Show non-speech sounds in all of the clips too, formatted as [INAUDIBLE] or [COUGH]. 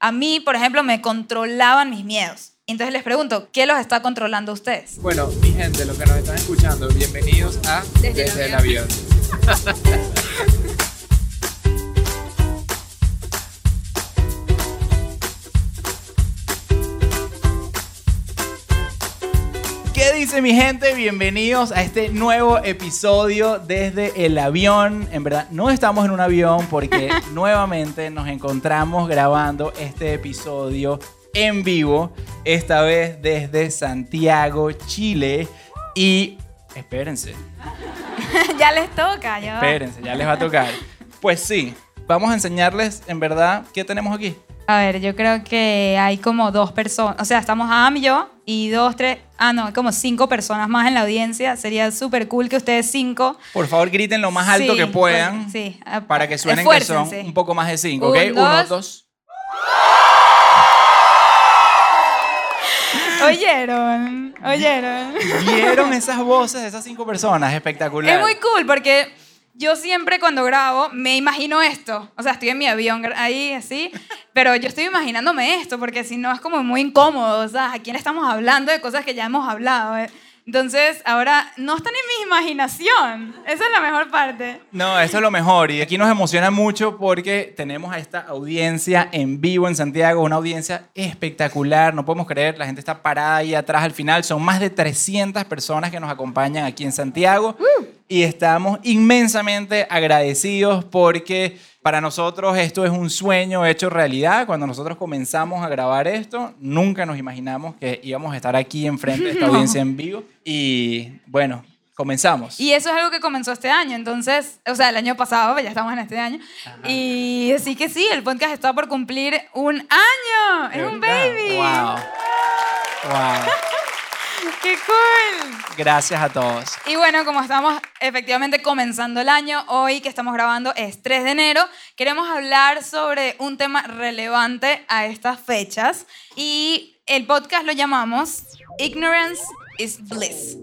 a mí, por ejemplo, me controlaban mis miedos. Entonces les pregunto, ¿qué los está controlando a ustedes? Bueno, mi gente, los que nos están escuchando, bienvenidos a Desde el el avión. [LAUGHS] dice mi gente? Bienvenidos a este nuevo episodio desde el avión. En verdad, no estamos en un avión porque [LAUGHS] nuevamente nos encontramos grabando este episodio en vivo, esta vez desde Santiago, Chile. Y espérense, [LAUGHS] ya les toca, ya. espérense, ya les va a tocar. Pues sí, vamos a enseñarles en verdad qué tenemos aquí. A ver, yo creo que hay como dos personas, o sea, estamos Am y yo y dos, tres, ah, no, como cinco personas más en la audiencia. Sería súper cool que ustedes cinco... Por favor, griten lo más alto Sí, que puedan. pues, sí, Para que suenen que son un poco más de cinco, ¿ok? Un, Uno, dos. dos. [LAUGHS] Oyeron, oyeron. ¿Vieron esas voces de esas cinco personas? Espectacular. Es muy cool porque yo siempre cuando grabo me imagino esto. O sea, estoy en mi avión ahí así, pero yo estoy imaginándome esto porque si no es como muy incómodo. O sea, ¿a quién estamos hablando de cosas que ya hemos hablado? eh? Entonces, ahora no están en mi imaginación. Esa es la mejor parte. No, eso es lo mejor. Y aquí nos emociona mucho porque tenemos a esta audiencia en vivo en Santiago, una audiencia espectacular. No podemos creer, la gente está parada ahí atrás al final. Son más de 300 personas que nos acompañan aquí en Santiago. Y estamos inmensamente agradecidos porque para nosotros esto es un sueño hecho realidad. Cuando nosotros comenzamos a grabar esto, nunca nos imaginamos que íbamos a estar aquí enfrente de esta No. [LAUGHS] audiencia en vivo. Y bueno, comenzamos. Y eso es algo que comenzó este año, entonces, o sea, el año pasado, ya estamos en este año. Y así que sí, el podcast está por cumplir un año. Es un baby. Wow. Wow. [LAUGHS] ¡Qué cool! Gracias a todos. Y bueno, como estamos efectivamente comenzando el año, hoy que estamos grabando es 3 de enero, queremos hablar sobre un tema relevante a estas fechas y el podcast lo llamamos Ignorance is Bliss.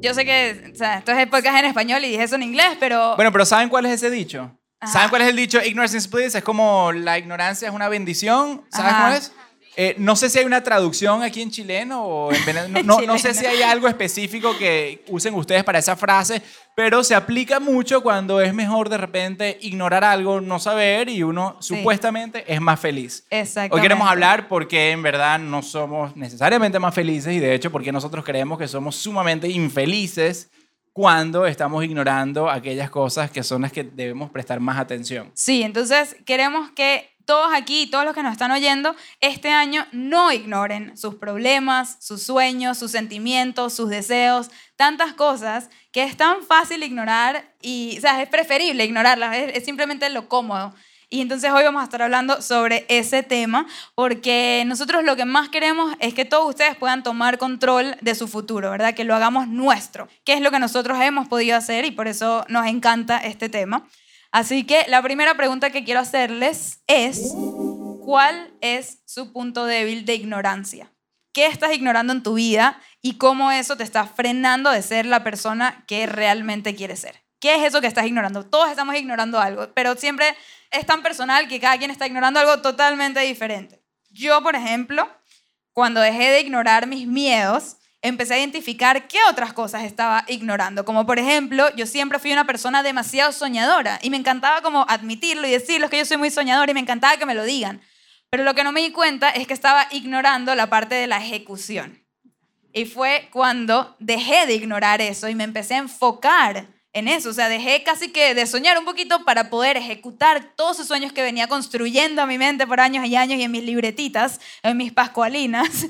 Yo sé que, o sea, esto es el podcast en español y dije eso en inglés, pero... Bueno, pero ¿saben cuál es ese dicho? Ajá. ¿Saben cuál es el dicho? Ignorance is bliss. Es como la ignorancia es una bendición. ¿Sabes Ajá. cuál es? Eh, no sé si hay una traducción aquí en chileno o en venezolano. No, no sé si hay algo específico que usen ustedes para esa frase, pero se aplica mucho cuando es mejor de repente ignorar algo, no saber y uno Sí. supuestamente es más feliz. Exactamente. Hoy queremos hablar porque en verdad no somos necesariamente más felices y de hecho porque nosotros creemos que somos sumamente infelices cuando estamos ignorando aquellas cosas que son las que debemos prestar más atención. Sí, entonces queremos que todos aquí, todos los que nos están oyendo, este año no ignoren sus problemas, sus sueños, sus sentimientos, sus deseos, tantas cosas que es tan fácil ignorar y, o sea, es preferible ignorarlas, es, simplemente lo cómodo. Y entonces hoy vamos a estar hablando sobre ese tema porque nosotros lo que más queremos es que todos ustedes puedan tomar control de su futuro, ¿verdad? Que lo hagamos nuestro, que es lo que nosotros hemos podido hacer y por eso nos encanta este tema. Así que la primera pregunta que quiero hacerles es, ¿cuál es su punto débil de ignorancia? ¿Qué estás ignorando en tu vida y cómo eso te está frenando de ser la persona que realmente quieres ser? ¿Qué es eso que estás ignorando? Todos estamos ignorando algo, pero siempre es tan personal que cada quien está ignorando algo totalmente diferente. Yo, por ejemplo, cuando dejé de ignorar mis miedos, empecé a identificar qué otras cosas estaba ignorando. Como por ejemplo, yo siempre fui una persona demasiado soñadora y me encantaba como admitirlo y decirlo, que yo soy muy soñadora y me encantaba que me lo digan. Pero lo que no me di cuenta es que estaba ignorando la parte de la ejecución. Y fue cuando dejé de ignorar eso y me empecé a enfocar en eso. O sea, dejé casi que de soñar un poquito para poder ejecutar todos esos sueños que venía construyendo a mi mente por años y años y en mis libretitas, en mis pascualinas.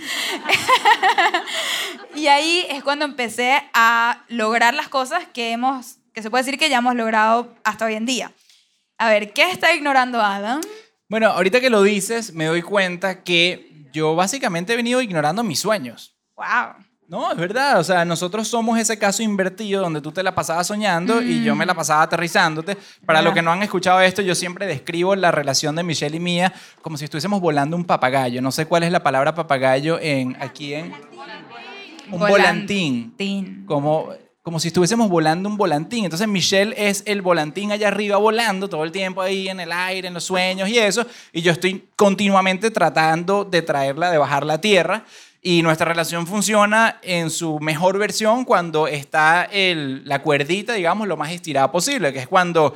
[LAUGHS] y ahí es cuando empecé a lograr las cosas que hemos, que se puede decir que ya hemos logrado hasta hoy en día. A ver, ¿qué está ignorando Adam? Bueno, ahorita que lo dices, me doy cuenta que yo básicamente he venido ignorando mis sueños. Wow. No, es verdad. O sea, nosotros somos ese caso invertido donde tú te la pasabas soñando y yo me la pasaba aterrizándote. Para los que no han escuchado esto, yo siempre describo la relación de Michelle y mía como si estuviésemos volando un papagayo. No sé cuál es la palabra papagayo en aquí en un volantín. Volantín. Como como si estuviésemos volando un volantín. Entonces Michelle es el volantín allá arriba volando todo el tiempo ahí en el aire, en los sueños y eso, y yo estoy continuamente tratando de traerla, de bajar la tierra. Y nuestra relación funciona en su mejor versión cuando está el, la cuerdita, digamos, lo más estirada posible, que es cuando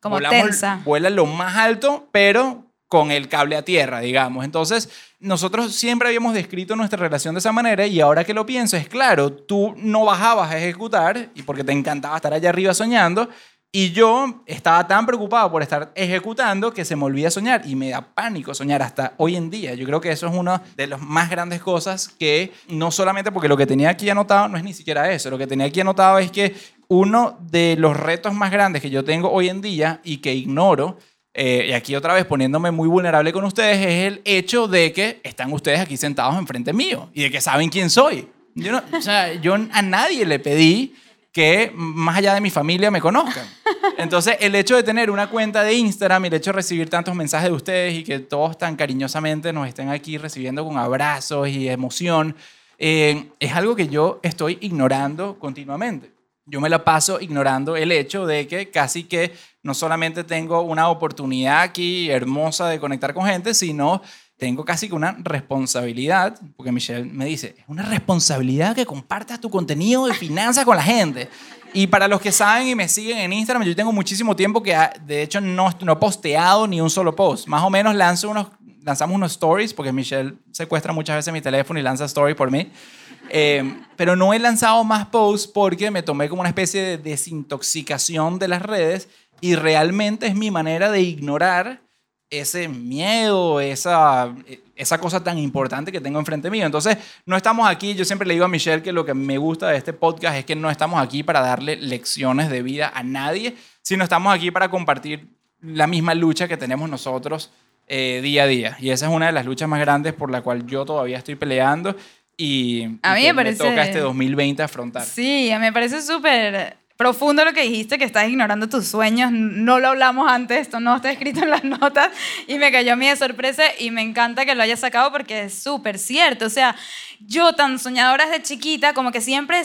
Como volamos- tensa. vuela lo más alto, pero con el cable a tierra, digamos. Entonces, nosotros siempre habíamos descrito nuestra relación de esa manera y ahora que lo pienso es claro, tú no bajabas a ejecutar y porque te encantaba estar allá arriba soñando y yo estaba tan preocupado por estar ejecutando que se me olvida soñar y me da pánico soñar hasta hoy en día. Yo creo que eso es una de las más grandes cosas que no solamente porque lo que tenía aquí anotado no es ni siquiera eso, lo que tenía aquí anotado es que uno de los retos más grandes que yo tengo hoy en día y que ignoro eh, y aquí otra vez poniéndome muy vulnerable con ustedes, es el hecho de que están ustedes aquí sentados enfrente mío y de que saben quién soy. Yo, no, o sea, yo a nadie le pedí que más allá de mi familia me conozcan. Entonces, el hecho de tener una cuenta de Instagram y el hecho de recibir tantos mensajes de ustedes y que todos tan cariñosamente nos estén aquí recibiendo con abrazos y emoción, eh, es algo que yo estoy ignorando continuamente. Yo me la paso ignorando el hecho de que casi que no solamente tengo una oportunidad aquí hermosa de conectar con gente, sino tengo casi que una responsabilidad, porque Michelle me dice, es una responsabilidad que compartas tu contenido de finanzas con la gente. Y para los que saben y me siguen en Instagram, yo tengo muchísimo tiempo que ah, de hecho no, no he posteado ni un solo post. Más o menos lanzo unos, lanzamos unos stories, porque Michelle secuestra muchas veces mi teléfono y lanza stories por mí. Eh, pero no he lanzado más posts porque me tomé como una especie de desintoxicación de las redes y realmente es mi manera de ignorar ese miedo, esa, esa cosa tan importante que tengo enfrente mío. Entonces, no estamos aquí, yo siempre le digo a Michelle que lo que me gusta de este podcast es que no estamos aquí para darle lecciones de vida a nadie, sino estamos aquí para compartir la misma lucha que tenemos nosotros eh, día a día. Y esa es una de las luchas más grandes por la cual yo todavía estoy peleando y, A y mí que me parece- toca este 2020 afrontar. Sí, me parece súper profundo lo que dijiste, que estás ignorando tus sueños. No lo hablamos antes, esto no está escrito en las [LAUGHS] notas y me cayó a mí de sorpresa y me encanta que lo hayas sacado porque es súper cierto. O sea, yo tan soñadora desde chiquita, como que siempre,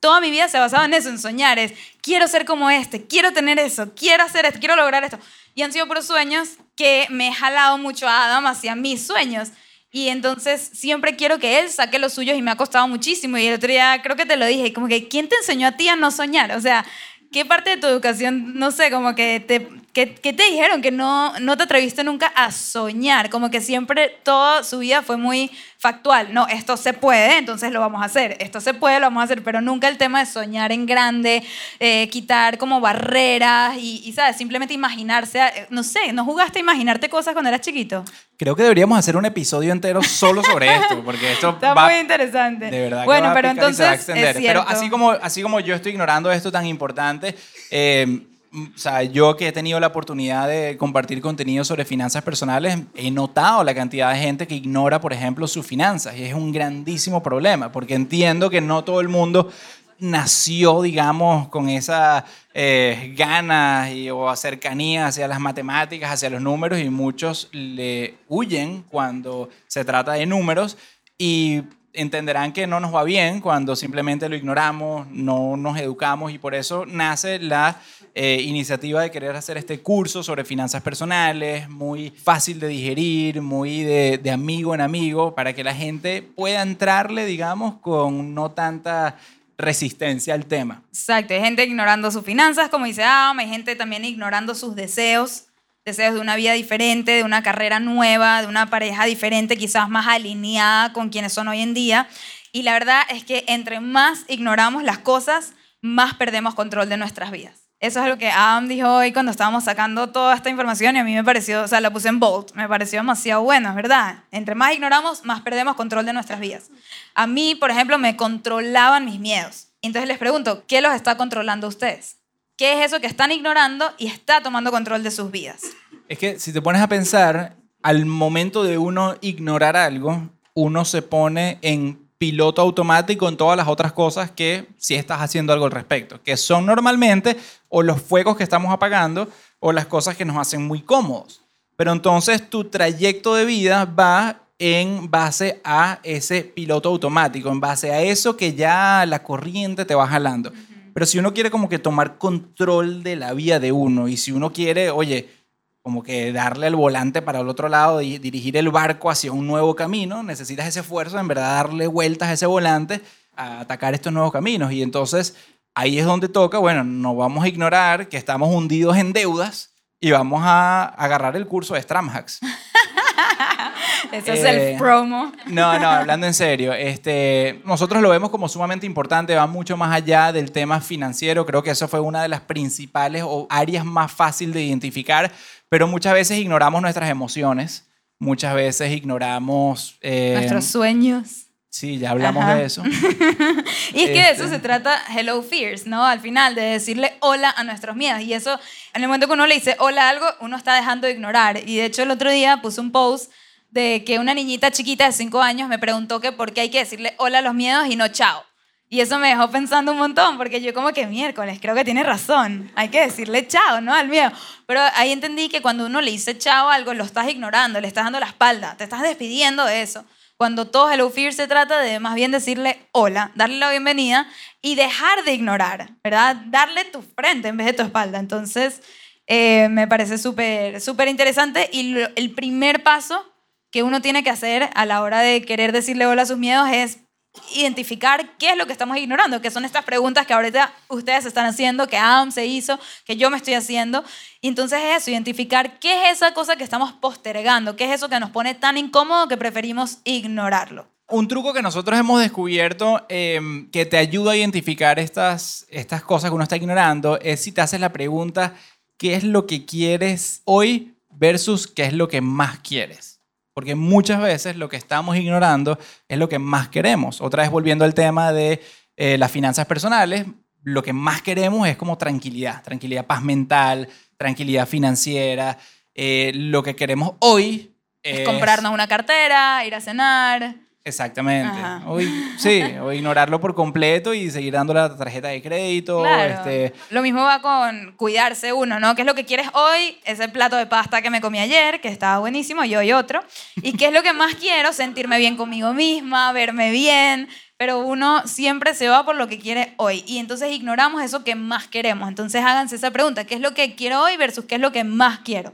toda mi vida se ha basado en eso, en soñar. Es, quiero ser como este, quiero tener eso, quiero hacer esto, quiero lograr esto. Y han sido puros sueños que me he jalado mucho a Adam hacia mis sueños. Y entonces siempre quiero que él saque los suyos y me ha costado muchísimo. Y el otro día creo que te lo dije, como que ¿quién te enseñó a ti a no soñar? O sea, ¿qué parte de tu educación, no sé, como que te, que, que te dijeron que no, no te atreviste nunca a soñar? Como que siempre toda su vida fue muy factual. No, esto se puede, entonces lo vamos a hacer. Esto se puede, lo vamos a hacer. Pero nunca el tema de soñar en grande, eh, quitar como barreras y, y, ¿sabes? Simplemente imaginarse, eh, no sé, ¿no jugaste a imaginarte cosas cuando eras chiquito? Creo que deberíamos hacer un episodio entero solo sobre [LAUGHS] esto, porque esto Está va muy interesante. De verdad. que Bueno, a pero picar y se va a entonces extender. es Pero así como, así como yo estoy ignorando esto tan importante, eh, o sea, yo que he tenido la oportunidad de compartir contenido sobre finanzas personales, he notado la cantidad de gente que ignora, por ejemplo, sus finanzas. Y es un grandísimo problema, porque entiendo que no todo el mundo nació, digamos, con esa eh, ganas o cercanía hacia las matemáticas, hacia los números, y muchos le huyen cuando se trata de números y entenderán que no nos va bien cuando simplemente lo ignoramos, no nos educamos y por eso nace la eh, iniciativa de querer hacer este curso sobre finanzas personales, muy fácil de digerir, muy de, de amigo en amigo, para que la gente pueda entrarle, digamos, con no tanta resistencia al tema. Exacto, hay gente ignorando sus finanzas, como dice Adam, hay gente también ignorando sus deseos, deseos de una vida diferente, de una carrera nueva, de una pareja diferente, quizás más alineada con quienes son hoy en día. Y la verdad es que entre más ignoramos las cosas, más perdemos control de nuestras vidas. Eso es lo que Adam dijo hoy cuando estábamos sacando toda esta información y a mí me pareció, o sea, la puse en bold, me pareció demasiado bueno, es verdad. Entre más ignoramos, más perdemos control de nuestras vidas. A mí, por ejemplo, me controlaban mis miedos. Entonces les pregunto, ¿qué los está controlando ustedes? ¿Qué es eso que están ignorando y está tomando control de sus vidas? Es que si te pones a pensar, al momento de uno ignorar algo, uno se pone en piloto automático en todas las otras cosas que si estás haciendo algo al respecto, que son normalmente o los fuegos que estamos apagando o las cosas que nos hacen muy cómodos. Pero entonces tu trayecto de vida va en base a ese piloto automático, en base a eso que ya la corriente te va jalando. Pero si uno quiere como que tomar control de la vida de uno y si uno quiere, oye, como que darle el volante para el otro lado y dirigir el barco hacia un nuevo camino, necesitas ese esfuerzo, en verdad darle vueltas a ese volante a atacar estos nuevos caminos. Y entonces ahí es donde toca, bueno, no vamos a ignorar que estamos hundidos en deudas y vamos a agarrar el curso de Stramhacks. [LAUGHS] [LAUGHS] Ese es el Eh, promo. No, no, hablando en serio, este, nosotros lo vemos como sumamente importante, va mucho más allá del tema financiero, creo que eso fue una de las principales o áreas más fácil de identificar, pero muchas veces ignoramos nuestras emociones, muchas veces ignoramos... eh, Nuestros sueños. Sí, ya hablamos Ajá. de eso. [LAUGHS] Y es que de eso Este. se trata Hello Fears, ¿no? Al final, de decirle hola a nuestros miedos. Y eso, en el momento que uno le dice hola a algo, uno está dejando de ignorar. Y de hecho, el otro día puse un post de que una niñita chiquita de 5 años me preguntó que por qué hay que decirle hola a los miedos y no chao. Y eso me dejó pensando un montón, porque yo como que miércoles, creo que tiene razón. Hay que decirle chao, ¿no? Al miedo. Pero ahí entendí que cuando uno le dice chao a algo, lo estás ignorando, le estás dando la espalda, te estás despidiendo de eso. Cuando todo Hello Fear se trata de más bien decirle hola, darle la bienvenida y dejar de ignorar, ¿verdad? Darle tu frente en vez de tu espalda. Entonces, eh, me parece súper, súper interesante y el primer paso que uno tiene que hacer a la hora de querer decirle hola a sus miedos es identificar qué es lo que estamos ignorando, que son estas preguntas que ahorita ustedes están haciendo, que Adam se hizo, que yo me estoy haciendo. Y entonces es eso, identificar qué es esa cosa que estamos postergando, qué es eso que nos pone tan incómodo que preferimos ignorarlo. Un truco que nosotros hemos descubierto eh, que te ayuda a identificar estas, estas cosas que uno está ignorando es si te haces la pregunta, ¿qué es lo que quieres hoy versus qué es lo que más quieres? Porque muchas veces lo que estamos ignorando es lo que más queremos. Otra vez volviendo al tema de eh, las finanzas personales, lo que más queremos es como tranquilidad, tranquilidad, paz mental, tranquilidad financiera. Eh, lo que queremos hoy Es comprarnos una cartera, ir a cenar. Exactamente. Ajá. O, sí, o ignorarlo por completo y seguir dando la tarjeta de crédito. Claro. Este, Lo mismo va con cuidarse uno, ¿no? ¿Qué es lo que quieres hoy? Ese plato de pasta que me comí ayer, que estaba buenísimo, y hoy otro. ¿Y qué es lo que más quiero? Sentirme bien conmigo misma, verme bien. Pero uno siempre se va por lo que quiere hoy. Y entonces ignoramos eso que más queremos. Entonces háganse esa pregunta. ¿Qué es lo que quiero hoy versus qué es lo que más quiero?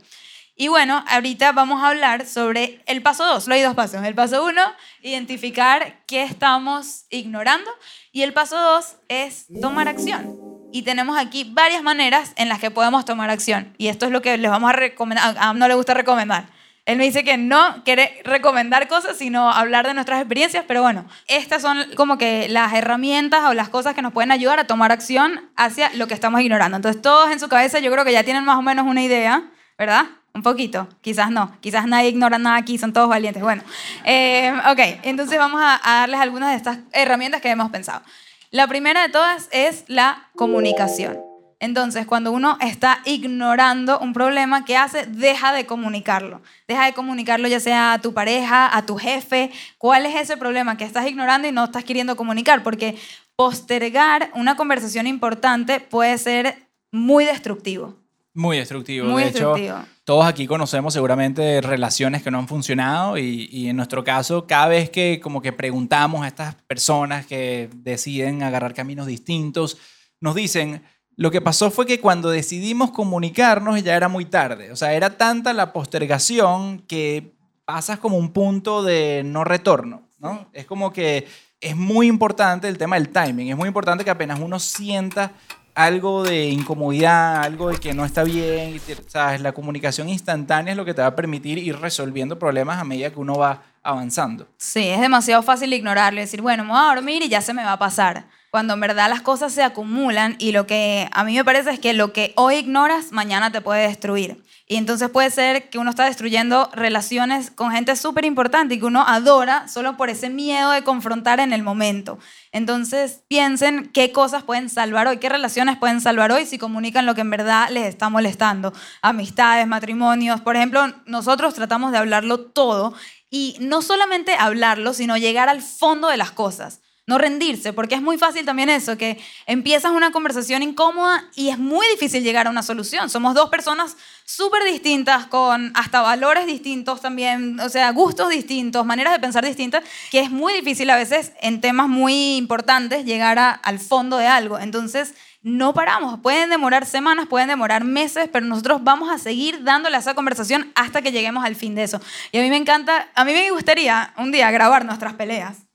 Y bueno, ahorita vamos a hablar sobre el paso 2. Lo hay dos pasos. El paso 1, identificar qué estamos ignorando. Y el paso 2 es tomar acción. Y tenemos aquí varias maneras en las que podemos tomar acción. Y esto es lo que les vamos a recomendar. A Am no le gusta recomendar. Él me dice que no quiere recomendar cosas, sino hablar de nuestras experiencias, pero bueno, estas son como que las herramientas o las cosas que nos pueden ayudar a tomar acción hacia lo que estamos ignorando. Entonces, todos en su cabeza yo creo que ya tienen más o menos una idea, ¿verdad? Un poquito, quizás no, quizás nadie ignora nada aquí, son todos valientes. Bueno, eh, ok, entonces vamos a, a darles algunas de estas herramientas que hemos pensado. La primera de todas es la comunicación. Entonces, cuando uno está ignorando un problema, ¿qué hace? Deja de comunicarlo. Deja de comunicarlo ya sea a tu pareja, a tu jefe. ¿Cuál es ese problema que estás ignorando y no estás queriendo comunicar? Porque postergar una conversación importante puede ser muy destructivo. Muy destructivo. Muy de hecho, destructivo. todos aquí conocemos seguramente relaciones que no han funcionado y, y en nuestro caso, cada vez que como que preguntamos a estas personas que deciden agarrar caminos distintos, nos dicen, lo que pasó fue que cuando decidimos comunicarnos ya era muy tarde. O sea, era tanta la postergación que pasas como un punto de no retorno, ¿no? Es como que es muy importante el tema del timing. Es muy importante que apenas uno sienta algo de incomodidad, algo de que no está bien, ¿sabes? La comunicación instantánea es lo que te va a permitir ir resolviendo problemas a medida que uno va avanzando. Sí, es demasiado fácil ignorarlo y decir, bueno, me voy a dormir y ya se me va a pasar. Cuando en verdad las cosas se acumulan y lo que a mí me parece es que lo que hoy ignoras, mañana te puede destruir. Y entonces puede ser que uno está destruyendo relaciones con gente súper importante y que uno adora solo por ese miedo de confrontar en el momento. Entonces piensen qué cosas pueden salvar hoy, qué relaciones pueden salvar hoy si comunican lo que en verdad les está molestando. Amistades, matrimonios. Por ejemplo, nosotros tratamos de hablarlo todo y no solamente hablarlo, sino llegar al fondo de las cosas. No rendirse, porque es muy fácil también eso, que empiezas una conversación incómoda y es muy difícil llegar a una solución. Somos dos personas súper distintas, con hasta valores distintos también, o sea, gustos distintos, maneras de pensar distintas, que es muy difícil a veces en temas muy importantes llegar a- al fondo de algo. Entonces, no paramos. Pueden demorar semanas, pueden demorar meses, pero nosotros vamos a seguir dándole a esa conversación hasta que lleguemos al fin de eso. Y a mí me encanta, a mí me gustaría un día grabar nuestras peleas,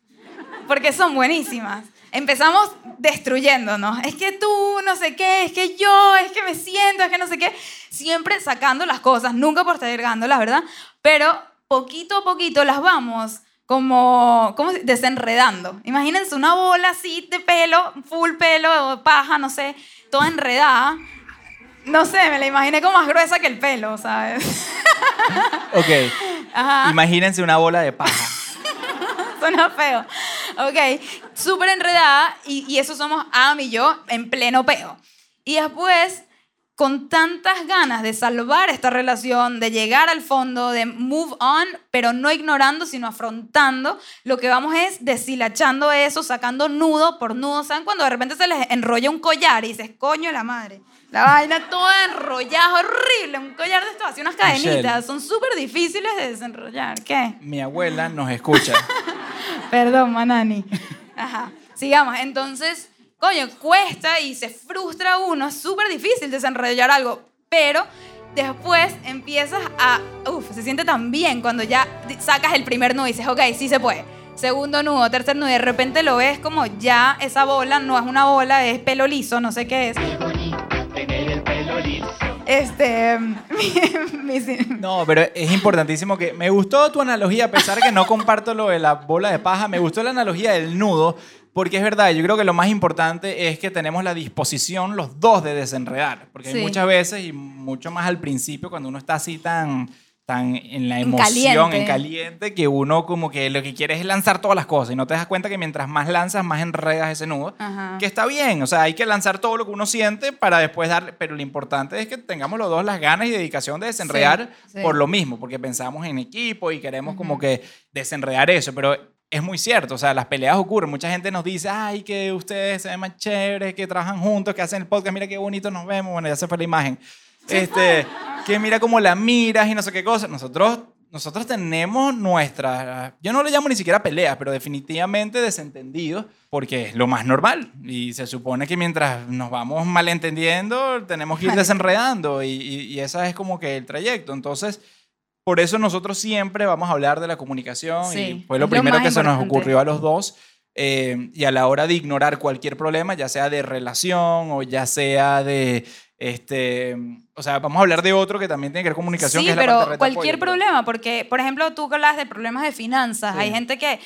porque son buenísimas. Empezamos destruyéndonos. Es que tú, no sé qué, es que yo, es que me siento, es que no sé qué. Siempre sacando las cosas, nunca postergándolas, ¿verdad? Pero poquito a poquito las vamos como, como desenredando. Imagínense una bola así de pelo, full pelo, paja, no sé, toda enredada. No sé, me la imaginé como más gruesa que el pelo, ¿sabes? Ok. [LAUGHS] Imagínense una bola de paja. Suena feo. Ok, súper enredada y, y eso somos Adam y yo en pleno peo. Y después con tantas ganas de salvar esta relación, de llegar al fondo, de move on, pero no ignorando, sino afrontando, lo que vamos es deshilachando eso, sacando nudo por nudo. ¿Saben cuando de repente se les enrolla un collar y dices, coño la madre? La vaina toda enrollada, horrible. Un collar de esto, así unas cadenitas. Son súper difíciles de desenrollar. ¿Qué? Mi abuela nos escucha. [LAUGHS] Perdón, Manani. Ajá. Sigamos. Entonces, coño, cuesta y se frustra uno, es súper difícil desenrollar algo, pero después empiezas a, uff, se siente tan bien cuando ya sacas el primer nudo y dices, ok, sí se puede. Segundo nudo, tercer nudo, y de repente lo ves como ya esa bola no es una bola, es pelo liso, no sé qué es. Este. [LAUGHS] no, pero es importantísimo que. Me gustó tu analogía, a pesar de que no comparto lo de la bola de paja, me gustó la analogía del nudo, porque es verdad, yo creo que lo más importante es que tenemos la disposición los dos de desenredar. Porque muchas veces, y mucho más al principio, cuando uno está así tan, tan en la emoción, en caliente. que uno como que lo que quiere es lanzar todas las cosas y no te das cuenta que mientras más lanzas, más enredas ese nudo. Que está bien, o sea, hay que lanzar todo lo que uno siente para después darle, pero lo importante es que tengamos los dos las ganas y dedicación de desenredar por lo mismo, porque pensamos en equipo y queremos como que desenredar eso, pero es muy cierto, o sea, las peleas ocurren. Mucha gente nos dice, ay, que ustedes se ven más chéveres, que trabajan juntos, que hacen el podcast, mira qué bonito nos vemos. Bueno, ya se fue la imagen. Este, que mira cómo la miras y no sé qué cosa. Nosotros, nosotros tenemos nuestra, yo no le llamo ni siquiera peleas, pero definitivamente desentendidos, porque es lo más normal. Y se supone que mientras nos vamos malentendiendo, tenemos que ir desenredando y, y, y ese es como que el trayecto. Entonces, por eso nosotros siempre vamos a hablar de la comunicación y fue lo primero que se nos ocurrió a los dos. Eh, y a la hora de ignorar cualquier problema, ya sea de relación o ya sea de, este, o sea, vamos a hablar de otro que también tiene que ver con comunicación. Sí, que es pero la cualquier problema, porque, por ejemplo, tú hablas de problemas de finanzas, hay gente que,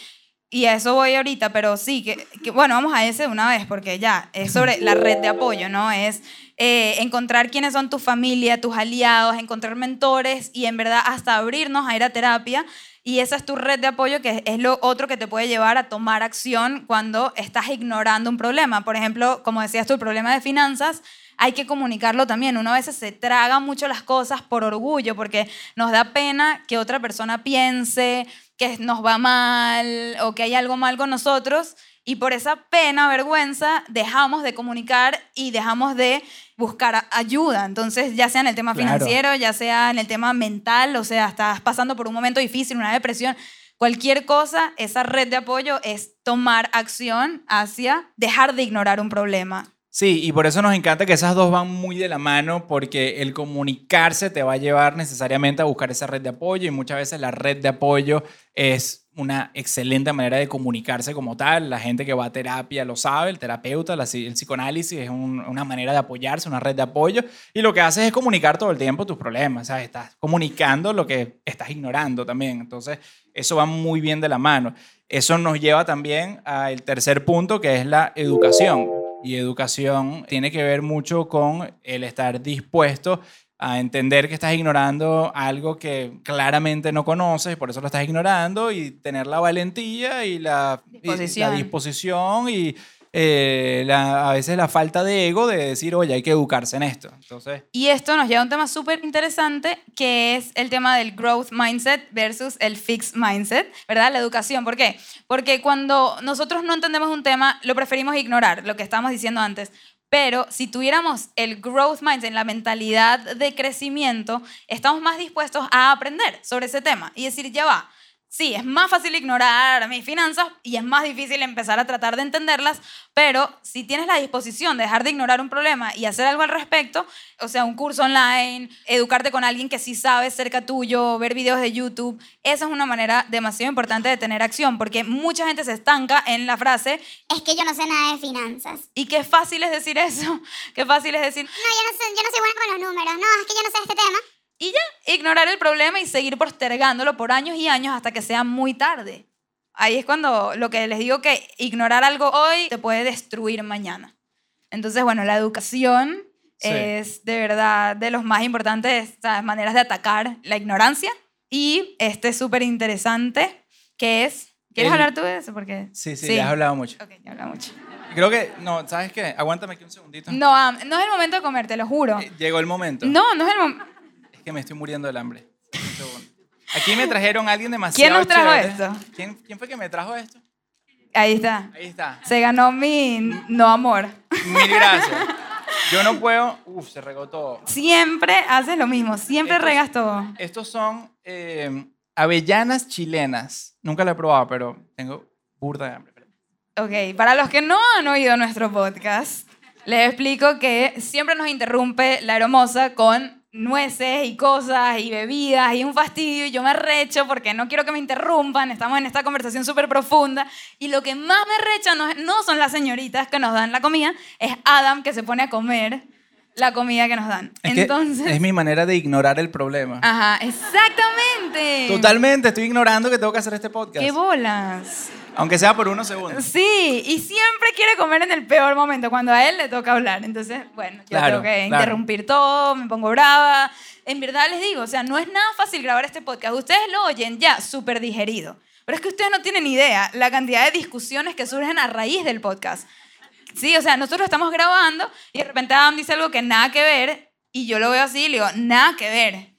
y a eso voy ahorita, pero sí, que, que, bueno, vamos a ese de una vez, porque ya, es sobre la red de apoyo, ¿no? Es eh, encontrar quiénes son tu familia, tus aliados, encontrar mentores y en verdad hasta abrirnos a ir a terapia. Y esa es tu red de apoyo, que es lo otro que te puede llevar a tomar acción cuando estás ignorando un problema. Por ejemplo, como decías tú, el problema de finanzas, hay que comunicarlo también. Uno a veces se traga mucho las cosas por orgullo, porque nos da pena que otra persona piense que nos va mal o que hay algo mal con nosotros. Y por esa pena, vergüenza, dejamos de comunicar y dejamos de buscar ayuda. Entonces, ya sea en el tema financiero, ya sea en el tema mental, o sea, estás pasando por un momento difícil, una depresión, cualquier cosa, esa red de apoyo es tomar acción hacia dejar de ignorar un problema. Sí, y por eso nos encanta que esas dos van muy de la mano, porque el comunicarse te va a llevar necesariamente a buscar esa red de apoyo y muchas veces la red de apoyo es una excelente manera de comunicarse como tal. La gente que va a terapia lo sabe, el terapeuta, el psicoanálisis es una manera de apoyarse, una red de apoyo. Y lo que haces es comunicar todo el tiempo tus problemas, ¿sabes? Estás comunicando lo que estás ignorando también. Entonces, eso va muy bien de la mano. Eso nos lleva también al tercer punto, que es la educación. Y educación tiene que ver mucho con el estar dispuesto a entender que estás ignorando algo que claramente no conoces, por eso lo estás ignorando, y tener la valentía y la disposición y, la disposición y eh, a veces la falta de ego de decir, oye, hay que educarse en esto. Entonces... Y esto nos lleva a un tema súper interesante, que es el tema del growth mindset versus el fixed mindset, ¿verdad? La educación. ¿Por qué? Porque cuando nosotros no entendemos un tema, lo preferimos ignorar, lo que estábamos diciendo antes. Pero si tuviéramos el growth mindset, la mentalidad de crecimiento, estamos más dispuestos a aprender sobre ese tema y decir, ya va, sí, es más fácil ignorar mis finanzas y es más difícil empezar a tratar de entenderlas, pero si tienes la disposición de dejar de ignorar un problema y hacer algo al respecto, o sea, un curso online, educarte con alguien que sí sabe cerca tuyo, ver videos de YouTube, esa es una manera demasiado importante de tener acción, porque mucha gente se estanca en la frase, Es que yo no sé nada de finanzas. y qué fácil es decir eso, [LAUGHS] qué fácil es decir, No, yo no, sé, yo no soy buena con los números. No, es que yo no sé este tema. Y ya, ignorar el problema y seguir postergándolo por años y años hasta que sea muy tarde. Ahí es cuando lo que les digo que ignorar algo hoy te puede destruir mañana. Entonces, bueno, la educación Sí. es de verdad de los más importantes ¿sabes? maneras de atacar la ignorancia. Y este es súper interesante, que es... ¿Quieres El- hablar tú de eso? Porque, Sí, sí, ya has hablado mucho. Ok, ya habla mucho. Creo que, no, ¿sabes qué? Aguántame aquí un segundito. No, no es el momento de comer, te lo juro. Eh, Llegó el momento. No, no es el momento. Que me estoy muriendo del hambre. Aquí me trajeron a alguien demasiado ¿Quién nos trajo chévere. esto? ¿Quién, ¿Quién fue que me trajo esto? Ahí está. Ahí está. Se ganó mi no amor. Mil gracias. [LAUGHS] Yo no puedo... Uf, se regó todo. Siempre haces lo mismo, siempre Estos- regas todo. Estos son eh, avellanas chilenas. Nunca lo he probado, pero tengo burda de hambre. Ok, para los que no han oído nuestro podcast, les explico que siempre nos interrumpe la hermosa con nueces y cosas y bebidas y un fastidio y yo me recho porque no quiero que me interrumpan, estamos en esta conversación súper profunda y lo que más me recha no, no son las señoritas que nos dan la comida, es Adam que se pone a comer la comida que nos dan. Es que Entonces, es mi manera de ignorar el problema. ajá, exactamente. Totalmente, estoy ignorando que tengo que hacer este podcast. ¡Qué bolas! Aunque sea por unos segundos. Sí, y siempre quiere comer en el peor momento, cuando a él le toca hablar. Entonces, bueno, yo Claro, tengo que claro. interrumpir todo, me pongo brava. En verdad les digo, o sea, no es nada fácil grabar este podcast. Ustedes lo oyen ya súper digerido. Pero es que ustedes no tienen idea la cantidad de discusiones que surgen a raíz del podcast. Sí, o sea, nosotros estamos grabando y de repente Adam dice algo que nada que ver y yo lo veo así y le digo, nada que ver.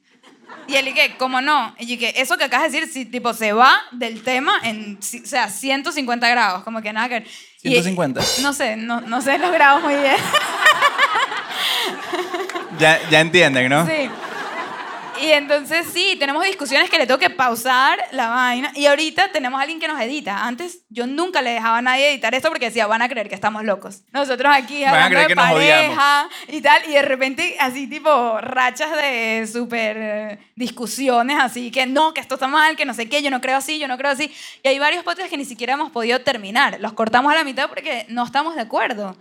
Y él y que, ¿cómo no? Y que eso que acabas de decir, si, tipo, se va del tema en, si- o sea, 150 grados, como que nada que. Y- 150. no sé, no, no sé los grados muy bien. Ya, ya entienden, ¿no? Sí. Y entonces sí, tenemos discusiones que le tengo que pausar la vaina. Y ahorita tenemos a alguien que nos edita. Antes yo nunca le dejaba a nadie editar esto porque decía, van a creer que estamos locos. Nosotros aquí Van a hablando creer de que nos pareja y tal. Y de repente así tipo rachas de súper eh, discusiones así que no, que esto está mal, que no sé qué, yo no creo así, yo no creo así. Y hay varios podcasts que ni siquiera hemos podido terminar. Los cortamos a la mitad porque no estamos de acuerdo.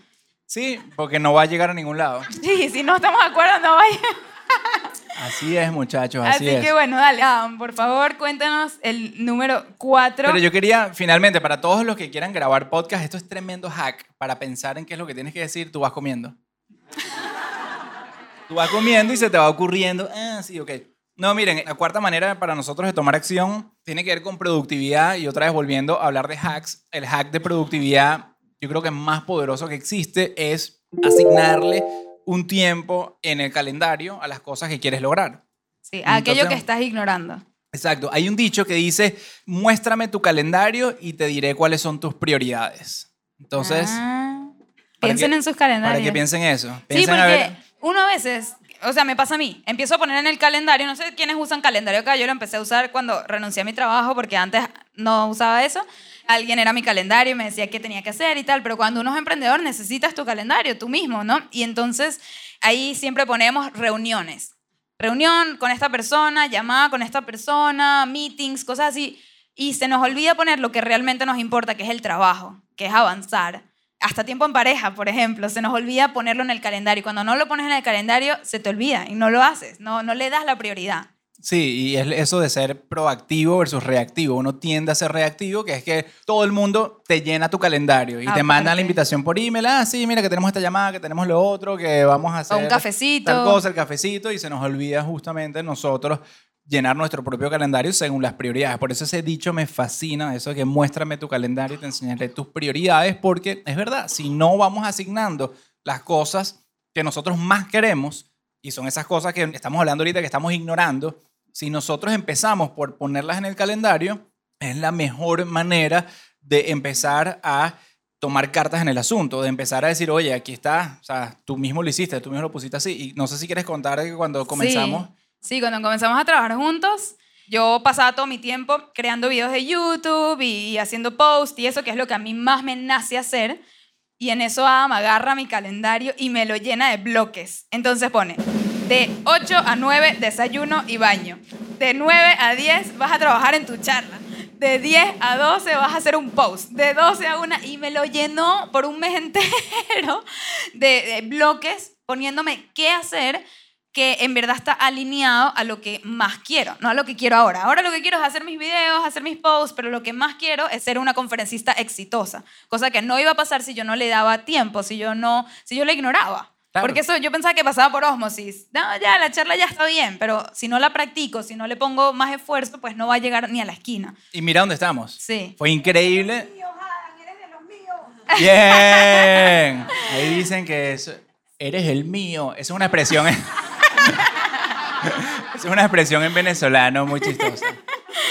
Sí, porque no va a llegar a ningún lado. Sí, si no estamos de acuerdo no vaya. [LAUGHS] Así es, muchachos, Así, así, es. que bueno, dale, Adam, por favor, cuéntanos el número 4. Pero yo quería, finalmente, para todos los que quieran grabar podcast, esto es tremendo hack para pensar en qué es lo que tienes que decir. Tú vas comiendo. Tú vas comiendo y se te va ocurriendo. Ah, sí, ok. No, miren, la cuarta manera para nosotros de tomar acción tiene que ver con productividad y otra vez volviendo a hablar de hacks. El hack de productividad, yo creo que más poderoso que existe es asignarle un tiempo en el calendario a las cosas que quieres lograr. Sí, aquello Entonces- que estás ignorando. Exacto. Hay un dicho que dice, muéstrame tu calendario y te diré cuáles son tus prioridades. Entonces, Ah, piensen que- en sus calendarios. para que piensen eso. Sí, porque a ver, uno a veces, o sea, me pasa a mí, empiezo a poner en el calendario, no sé quiénes usan calendario acá, yo lo empecé a usar cuando renuncié a mi trabajo porque antes no usaba eso. Alguien era mi calendario y me decía qué tenía que hacer y tal, pero cuando uno es emprendedor necesitas tu calendario tú mismo, ¿no? Y entonces ahí siempre ponemos reuniones. Reunión con esta persona, llamada con esta persona, meetings, cosas así. Y se nos olvida poner lo que realmente nos importa, que es el trabajo, que es avanzar. Hasta tiempo en pareja, por ejemplo, se nos olvida ponerlo en el calendario. Cuando no lo pones en el calendario, se te olvida y no lo haces, no, no le das la prioridad. Sí, y es eso de ser proactivo versus reactivo. Uno tiende a ser reactivo, que es que todo el mundo te llena tu calendario y te manda la invitación por email. Ah, sí, mira que tenemos esta llamada, que tenemos lo otro, que vamos a hacer un cafecito. tal cosa, el cafecito, y se nos olvida justamente nosotros llenar nuestro propio calendario según las prioridades. Por eso ese dicho me fascina, eso de que muéstrame tu calendario y te enseñaré tus prioridades, porque es verdad, si no vamos asignando las cosas que nosotros más queremos, y son esas cosas que estamos hablando ahorita que estamos ignorando, si nosotros empezamos por ponerlas en el calendario, es la mejor manera de empezar a tomar cartas en el asunto, de empezar a decir, oye, aquí está, o sea, tú mismo lo hiciste, tú mismo lo pusiste así. Y no sé si quieres contar que cuando comenzamos, Sí, sí, cuando comenzamos a trabajar juntos, yo pasaba todo mi tiempo creando videos de YouTube y, y haciendo posts y eso que es lo que a mí más me nace hacer. Y en eso Adam agarra mi calendario y me lo llena de bloques. Entonces pone, de 8 a 9 desayuno y baño. De 9 a 10 vas a trabajar en tu charla. De 10 a 12 vas a hacer un post. De 12 a 1 y me lo llenó por un mes [LAUGHS] entero de, bloques poniéndome qué hacer que en verdad está alineado a lo que más quiero, no a lo que quiero ahora. Ahora lo que quiero es hacer mis videos, hacer mis posts, pero lo que más quiero es ser una conferencista exitosa, cosa que no iba a pasar si yo no le daba tiempo, si yo no, si yo le ignoraba. Claro. Porque eso yo pensaba que pasaba por osmosis. No, ya, la charla ya está bien, pero si no la practico, si no le pongo más esfuerzo, pues no va a llegar ni a la esquina. Y mira dónde estamos. Sí. Fue increíble. Bien. Ahí dicen que es, eres el mío. Esa es una expresión. [LAUGHS] es una expresión en venezolano muy chistosa.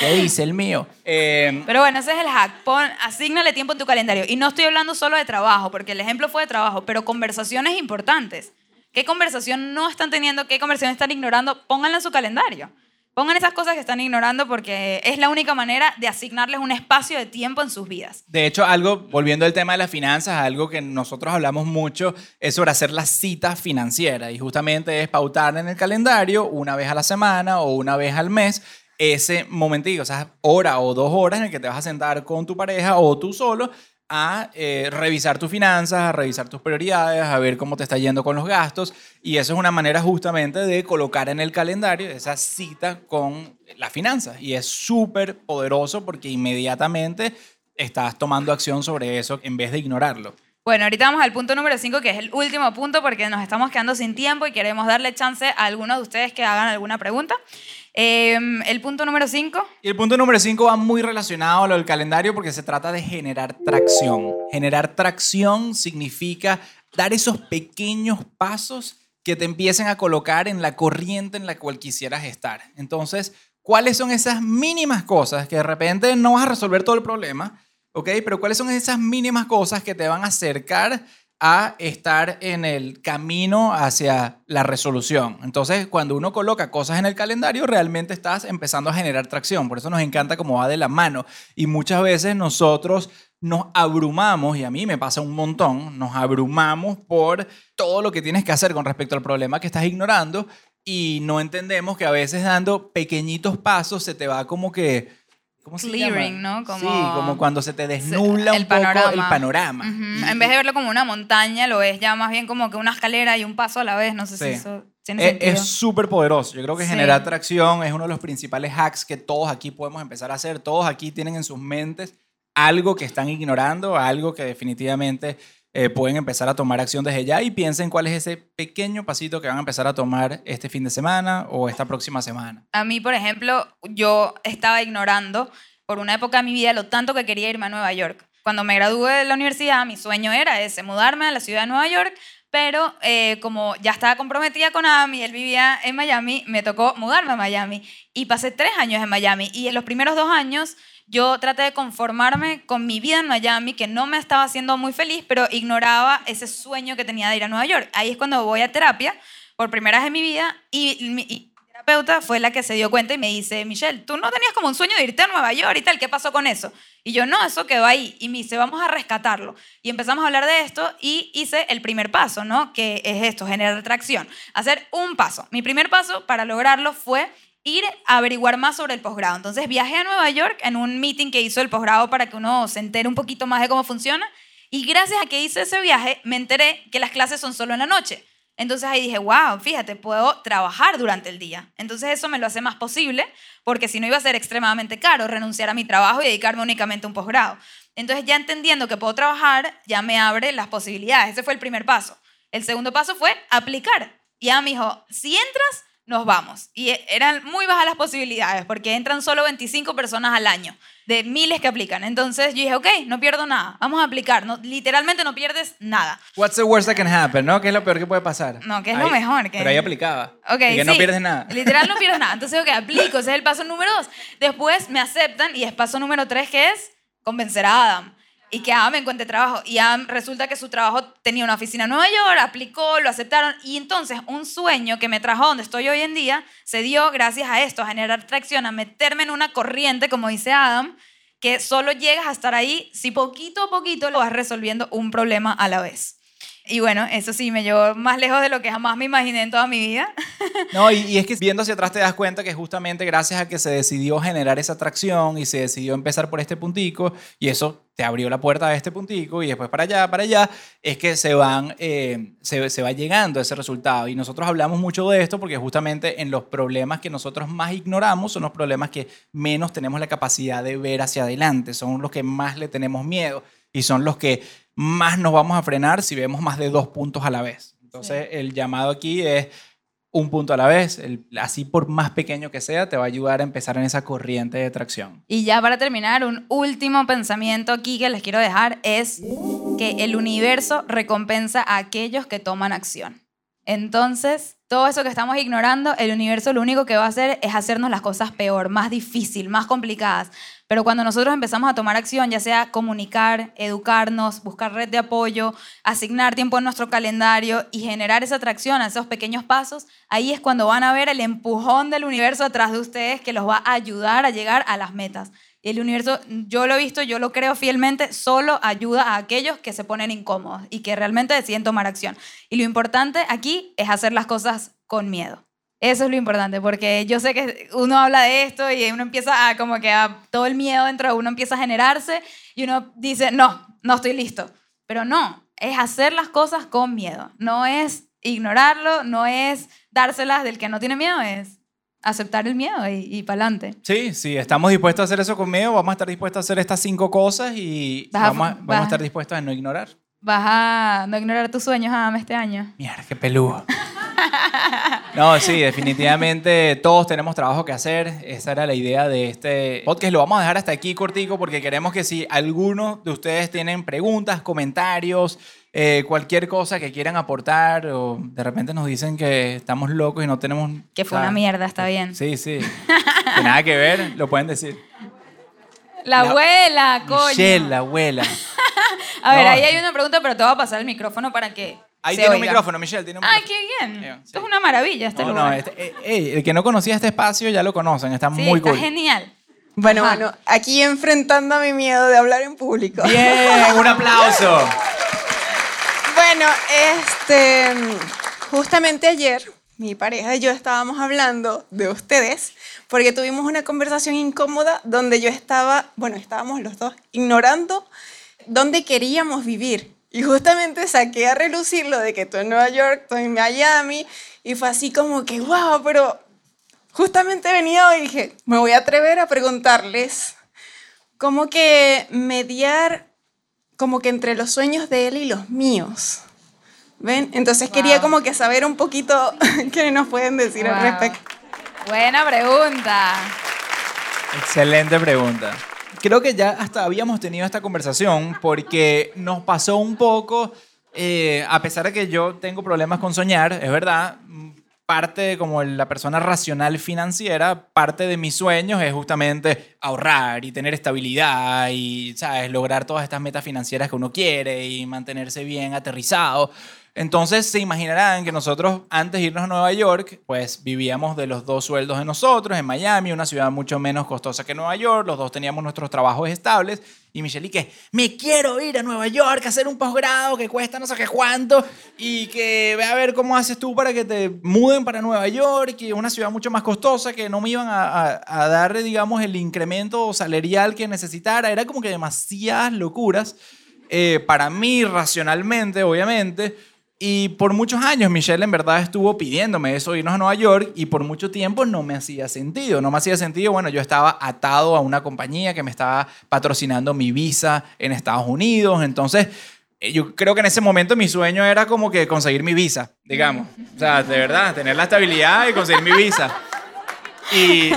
¿Qué dice el mío? Eh, Pero bueno, ese es el hack. Pon, asígnale tiempo en tu calendario. Y no estoy hablando solo de trabajo, porque el ejemplo fue de trabajo, pero conversaciones importantes. ¿Qué conversación no están teniendo? ¿Qué conversación están ignorando? Pónganla en su calendario. Pongan esas cosas que están ignorando porque es la única manera de asignarles un espacio de tiempo en sus vidas. De hecho, algo, volviendo al tema de las finanzas, algo que nosotros hablamos mucho es sobre hacer las citas financieras y justamente es pautar en el calendario una vez a la semana o una vez al mes ese momentito, o sea, hora o dos horas en el que te vas a sentar con tu pareja o tú solo a eh, revisar tus finanzas, a revisar tus prioridades, a ver cómo te está yendo con los gastos. Y eso es una manera justamente de colocar en el calendario esa cita con las finanzas. Y es súper poderoso porque inmediatamente estás tomando acción sobre eso en vez de ignorarlo. Bueno, ahorita vamos al punto número 5, que es el último punto, porque nos estamos quedando sin tiempo y queremos darle chance a algunos de ustedes que hagan alguna pregunta. Eh, el punto número 5, Y el punto número 5 va muy relacionado a lo del calendario porque se trata de generar tracción. Generar tracción significa dar esos pequeños pasos que te empiecen a colocar en la corriente en la cual quisieras estar. Entonces, ¿cuáles son esas mínimas cosas que de repente no vas a resolver todo el problema? ¿Ok? Pero ¿cuáles son esas mínimas cosas que te van a acercar a estar en el camino hacia la resolución. Entonces, cuando uno coloca cosas en el calendario, realmente estás empezando a generar tracción. Por eso nos encanta cómo va de la mano. Y muchas veces nosotros nos abrumamos, y a mí me pasa un montón, nos abrumamos por todo lo que tienes que hacer con respecto al problema que estás ignorando y no entendemos que a veces dando pequeñitos pasos se te va como que... ¿Cómo se Clearing, llama? ¿no? Como- Sí, como cuando se te desnubla el un poco panorama. el panorama. Ujú. Y- En vez de verlo como una montaña, lo ves ya más bien como que una escalera y un paso a la vez. No sé si Sí. eso tiene Es- sentido. Es súper poderoso. Yo creo que Sí. generar tracción es uno de los principales hacks que todos aquí podemos empezar a hacer. Todos aquí tienen en sus mentes algo que están ignorando, algo que definitivamente eh, pueden empezar a tomar acción desde ya y piensen cuál es ese pequeño pasito que van a empezar a tomar este fin de semana o esta próxima semana. A mí, por ejemplo, yo estaba ignorando por una época de mi vida lo tanto que quería irme a Nueva York. Cuando me gradué de la universidad, mi sueño era ese, mudarme a la ciudad de Nueva York, pero eh, como ya estaba comprometida con Adam y él vivía en Miami, me tocó mudarme a Miami. Y pasé tres años en Miami. Y en los primeros dos años yo traté de conformarme con mi vida en Miami, que no me estaba haciendo muy feliz, pero ignoraba ese sueño que tenía de ir a Nueva York. Ahí es cuando voy a terapia por primera vez en mi vida y, mi terapeuta fue la que se dio cuenta y me dice, Michelle, tú no tenías como un sueño de irte a Nueva York y tal, ¿qué pasó con eso? Y yo, no, eso quedó ahí. Y me dice, vamos a rescatarlo. Y empezamos a hablar de esto y hice el primer paso, ¿no? Que es esto, generar tracción. Hacer un paso. Mi primer paso para lograrlo fue ir a averiguar más sobre el posgrado. Entonces viajé a Nueva York en un meeting que hizo el posgrado para que uno se entere un poquito más de cómo funciona. Y gracias a que hice ese viaje, me enteré que las clases son solo en la noche. Entonces ahí dije, wow, fíjate, puedo trabajar durante el día. Entonces eso me lo hace más posible, porque si no iba a ser extremadamente caro renunciar a mi trabajo y dedicarme únicamente a un posgrado. Entonces ya entendiendo que puedo trabajar, ya me abre las posibilidades. Ese fue el primer paso. El segundo paso fue aplicar. Y ya me dijo, si entras, nos vamos. Y e- eran muy bajas las posibilidades, porque entran solo 25 personas al año, de miles que aplican. Entonces yo dije, ok, no pierdo nada, vamos a aplicar. No, literalmente no pierdes nada. What's the worst that can happen, no? ¿Qué es lo peor que puede pasar? No, ¿qué es lo Ahí- mejor? que- Pero ahí aplicaba. Ok, Y que no sí. pierdes nada. [LAUGHS] Literal no pierdes nada. Entonces, ok, aplico. Ese es el paso número dos. Después me aceptan y es paso número tres que es convencer a Adam. Y que Adam encuentre trabajo. Y Adam resulta que su trabajo tenía una oficina en Nueva York, aplicó, lo aceptaron. Y entonces un sueño que me trajo donde estoy hoy en día se dio gracias a esto, a generar tracción, a meterme en una corriente, como dice Adam, que solo llegas a estar ahí si poquito a poquito lo vas resolviendo un problema a la vez. Y bueno, eso sí, me llevó más lejos de lo que jamás me imaginé en toda mi vida. [LAUGHS] No, y, y es que [LAUGHS] viendo hacia atrás te das cuenta que justamente gracias a que se decidió generar esa atracción y se decidió empezar por este puntico, y eso te abrió la puerta a este puntico, y después para allá, para allá, es que se van, eh, se, se va llegando a ese resultado. Y nosotros hablamos mucho de esto porque justamente en los problemas que nosotros más ignoramos son los problemas que menos tenemos la capacidad de ver hacia adelante, son los que más le tenemos miedo y son los que más nos vamos a frenar si vemos más de dos puntos a la vez. Entonces, el llamado aquí es un punto a la vez, el- así por más pequeño que sea, te va a ayudar a empezar en esa corriente de tracción. Y ya para terminar, un último pensamiento aquí que les quiero dejar es que el universo recompensa a aquellos que toman acción. Entonces, todo eso que estamos ignorando, el universo lo único que va a hacer es hacernos las cosas peor, más difícil, más complicadas. Pero cuando nosotros empezamos a tomar acción, ya sea comunicar, educarnos, buscar red de apoyo, asignar tiempo en nuestro calendario y generar esa atracción a esos pequeños pasos, ahí es cuando van a ver el empujón del universo atrás de ustedes que los va a ayudar a llegar a las metas. El universo, yo lo he visto, yo lo creo fielmente, solo ayuda a aquellos que se ponen incómodos y que realmente deciden tomar acción. Y lo importante aquí es hacer las cosas con miedo. Eso es lo importante, porque yo sé que uno habla de esto y uno empieza a como que todo el miedo dentro de uno empieza a generarse y uno dice, no, no estoy listo. Pero no, es hacer las cosas con miedo. No es ignorarlo, no es dárselas del que no tiene miedo, es aceptar el miedo y, y para adelante. Sí, sí, estamos dispuestos a hacer eso conmigo, vamos a estar dispuestos a hacer estas cinco cosas y Vas a- vamos a, vamos vas a a- estar dispuestos a no ignorar. Vas a no ignorar tus sueños, Adam, este año. Mierda, qué peludo. No, sí, definitivamente todos tenemos trabajo que hacer. Esa era la idea de este podcast. Lo vamos a dejar hasta aquí cortico porque queremos que si alguno de ustedes tienen preguntas, comentarios, eh, cualquier cosa que quieran aportar o de repente nos dicen que estamos locos y no tenemos... Que fue una mierda, está bien. Sí, sí. Que nada que ver, lo pueden decir. La, La- abuela, coño. Michelle, la abuela. [LAUGHS] A ver, No. ahí hay una pregunta, pero te voy a pasar el micrófono para que Ahí se tiene un oiga. micrófono, Michelle, tiene un Ay, micrófono. qué bien. Esto es una maravilla este No, lugar. no, este- eh, el que no conocía este espacio ya lo conocen, está sí, muy está cool. genial. Bueno, Ajá. bueno, aquí enfrentando a mi miedo de hablar en público. Bien, un aplauso. [LAUGHS] Bueno, este, justamente ayer mi pareja y yo estábamos hablando de ustedes porque tuvimos una conversación incómoda donde yo estaba, bueno, estábamos los dos ignorando dónde queríamos vivir. Y justamente saqué a relucir lo de que tú en Nueva York, tú en Miami, y fue así como que, wow, pero justamente venía hoy y dije, me voy a atrever a preguntarles cómo que mediar como que entre los sueños de él y los míos. ¿Ven? Entonces quería Wow. como que saber un poquito [LAUGHS] qué nos pueden decir al Wow. respecto. Buena pregunta. Excelente pregunta. Creo que ya hasta habíamos tenido esta conversación porque nos pasó un poco, eh, a pesar de que yo tengo problemas con soñar, es verdad, parte de como la persona racional financiera, parte de mis sueños es justamente ahorrar y tener estabilidad y, ¿sabes?, lograr todas estas metas financieras que uno quiere y mantenerse bien aterrizado. Entonces se imaginarán que nosotros antes de irnos a Nueva York, pues vivíamos de los dos sueldos de nosotros en Miami, una ciudad mucho menos costosa que Nueva York, los dos teníamos nuestros trabajos estables y Michelle y me quiero ir a Nueva York a hacer un posgrado que cuesta no sé qué cuánto y que ve a ver cómo haces tú para que te muden para Nueva York, que es una ciudad mucho más costosa, que no me iban a, a, a dar, digamos, el incremento salarial que necesitara, era como que demasiadas locuras eh, para mí racionalmente, obviamente. Y por muchos años Michelle en verdad estuvo pidiéndome eso, irnos a Nueva York, y por mucho tiempo no me hacía sentido. No me hacía sentido, bueno, yo estaba atado a una compañía que me estaba patrocinando mi visa en Estados Unidos, entonces eh, yo creo que en ese momento mi sueño era como que conseguir mi visa, digamos. O sea, de verdad, tener la estabilidad y conseguir mi visa. Y